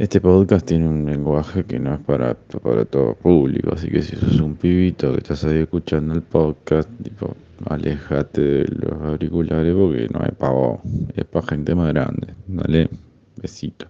Este podcast tiene un lenguaje que no es para, para todo público, así que si sos un pibito que estás ahí escuchando el podcast, tipo, alejate de los auriculares porque no es para vos, es para gente más grande. Dale, besito.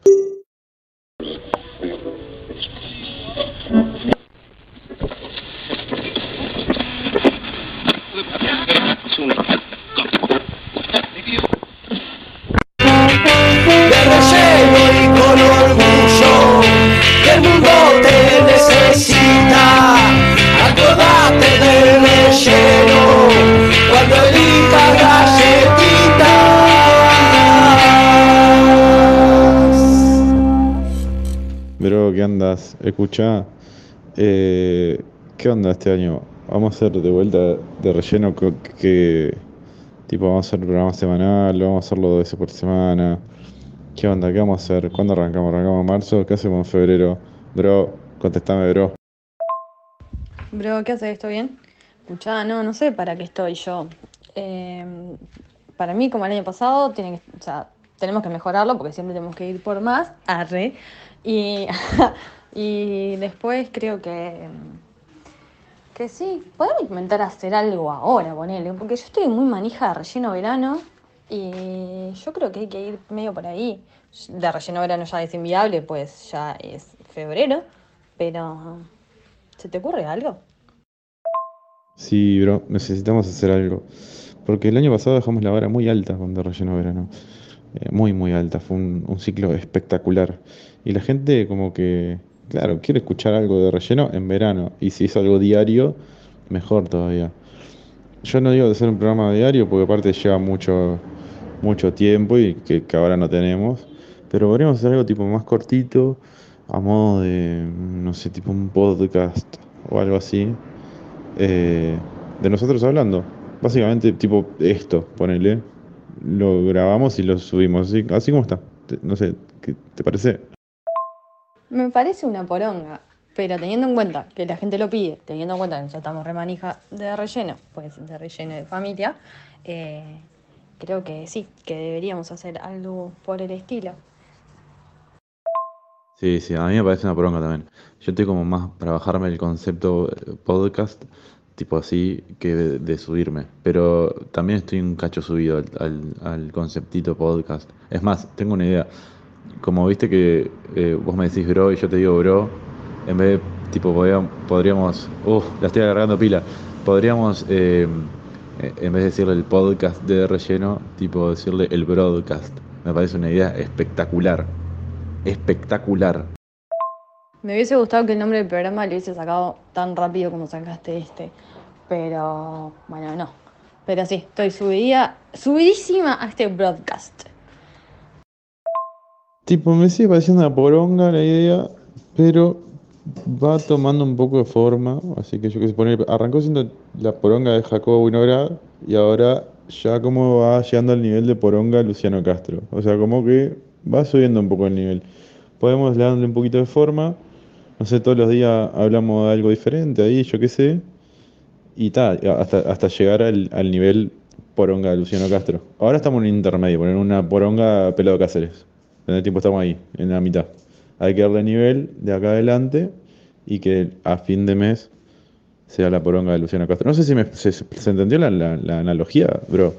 Escucha, eh, ¿qué onda este año? Vamos a hacer de vuelta de relleno que, tipo vamos a hacer programa semanal, vamos a hacerlo dos veces por semana. ¿Qué onda? ¿Qué vamos a hacer? ¿Cuándo arrancamos? ¿Arrancamos en marzo? ¿Qué hacemos en febrero? Bro, contestame, bro. Bro, ¿qué haces? ¿Esto bien? Escuchá, no, no sé para qué estoy yo. Eh, para mí, como el año pasado, tiene que, o tenemos que mejorarlo porque siempre tenemos que ir por más. Arre. Y, y después creo que, que sí, podemos intentar hacer algo ahora, ponele, porque yo estoy muy manija de relleno verano y yo creo que hay que ir medio por ahí. De relleno verano ya es inviable, pues ya es febrero, pero ¿se te ocurre algo? Sí, bro, necesitamos hacer algo. Porque el año pasado dejamos la vara muy alta con De Relleno Verano. Eh, muy, muy alta. Fue un, un ciclo espectacular. Y la gente como que, claro, quiere escuchar algo de relleno en verano. Y si es algo diario, mejor todavía. Yo no digo de hacer un programa diario porque aparte lleva mucho, mucho tiempo y que, ahora no tenemos. Pero podríamos hacer algo tipo más cortito, a modo de, no sé, tipo un podcast o algo así eh, de nosotros hablando. Básicamente, tipo esto, ponele. Lo grabamos y lo subimos, así, así como está. No sé, ¿qué te parece? Me parece una poronga, pero teniendo en cuenta que la gente lo pide, teniendo en cuenta que ya estamos remanija de relleno, pues de relleno de familia, eh, creo que sí, que deberíamos hacer algo por el estilo. Sí, sí, a mí me parece una poronga también. Yo estoy como más para bajarme el concepto eh, podcast, tipo así, que de, de subirme. Pero también estoy un cacho subido al, al, al conceptito podcast. Es más, tengo una idea. Como viste que eh, vos me decís bro y yo te digo bro, en vez de, tipo, podría- podríamos, uff, la estoy agarrando pila. Podríamos, eh, eh, en vez de decirle el podcast de relleno, tipo decirle el broadcast. Me parece una idea espectacular. Espectacular. Me hubiese gustado que el nombre del programa lo hubiese sacado tan rápido como sacaste este, pero bueno, no. Pero sí, estoy subidía, subidísima a este broadcast. Tipo, me sigue pareciendo una poronga la idea, pero va tomando un poco de forma. Así que yo que sé, poner, arrancó siendo la poronga de Jacobo Winograd y ahora ya como va llegando al nivel de poronga Luciano Castro. O sea, como que va subiendo un poco el nivel. Podemos darle un poquito de forma. No sé, todos los días hablamos de algo diferente ahí, yo qué sé. Y tal, hasta, hasta llegar al, al nivel poronga de Luciano Castro. Ahora estamos en un intermedio, poner una poronga pelado Cáceres. En el tiempo estamos ahí, en la mitad. Hay que darle nivel de acá adelante y que a fin de mes sea la poronga de Luciano Castro. No sé si me- se, entendió la analogía, bro.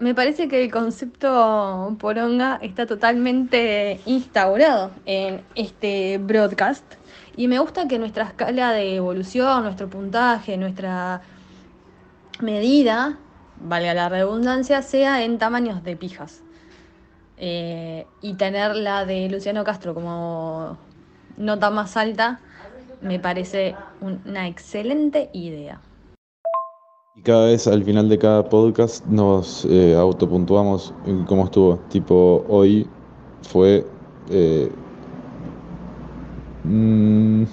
Me parece que el concepto poronga está totalmente instaurado en este broadcast y me gusta que nuestra escala de evolución, nuestro puntaje, nuestra medida, valga la redundancia, sea en tamaños de pijas. Eh, y tener la de Luciano Castro como nota más alta me parece un- una excelente idea. Y cada vez al final de cada podcast nos eh, autopuntuamos cómo estuvo. Tipo, hoy fue eh, mm,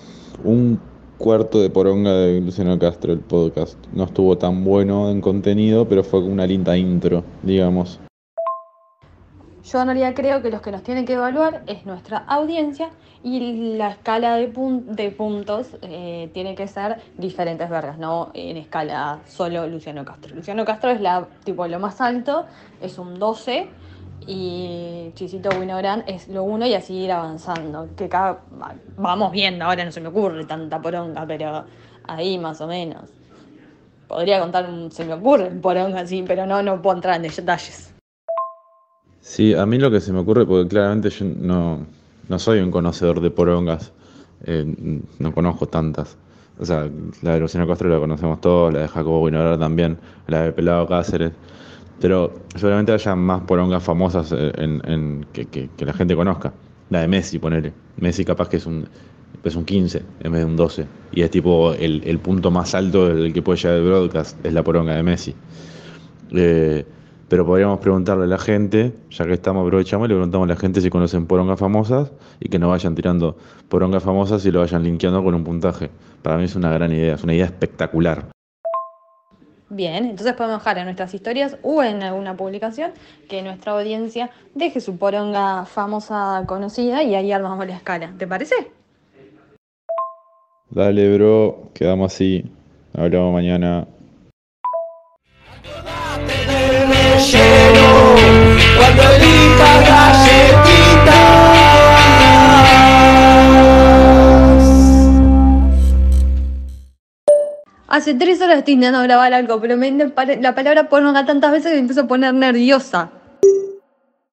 un cuarto de poronga de Luciano Castro el podcast. No estuvo tan bueno en contenido, pero fue una linda intro, digamos. Yo en realidad creo que los que nos tienen que evaluar es nuestra audiencia y la escala de, pun- de puntos eh, tiene que ser diferentes vergas, no en escala solo Luciano Castro. Luciano Castro es la tipo lo más alto, es un 12 y Chisito Winogrand es lo uno y así ir avanzando. Que cada, vamos viendo, ahora no se me ocurre tanta poronga, pero ahí más o menos. Podría contar, un- se me ocurre poronga así, pero no, no puedo entrar en detalles. Sí, a mí lo que se me ocurre, porque claramente yo no, no soy un conocedor de porongas, eh, no conozco tantas. O sea, la de Luciano Castro la conocemos todos, la de Jacobo Winograd también, la de Pelado Cáceres. Pero seguramente haya más porongas famosas eh, en, que- que la gente conozca. La de Messi, ponele. Messi capaz que es un, es un 15 en vez de un 12. Y es tipo el, el punto más alto del que puede llegar el broadcast, es la poronga de Messi. Eh, pero podríamos preguntarle a la gente, ya que estamos, aprovechamos y le preguntamos a la gente si conocen porongas famosas y que nos vayan tirando porongas famosas y lo vayan linkeando con un puntaje. Para mí es una gran idea, es una idea espectacular. Bien, entonces podemos dejar en nuestras historias o en alguna publicación que nuestra audiencia deje su poronga famosa conocida y ahí armamos la escala. ¿Te parece? Dale, bro, quedamos así. Hablamos mañana. Del relleno cuando elijas galletitas. Hace tres horas estoy intentando grabar algo, pero me la palabra poronga tantas veces que me empiezo a poner nerviosa.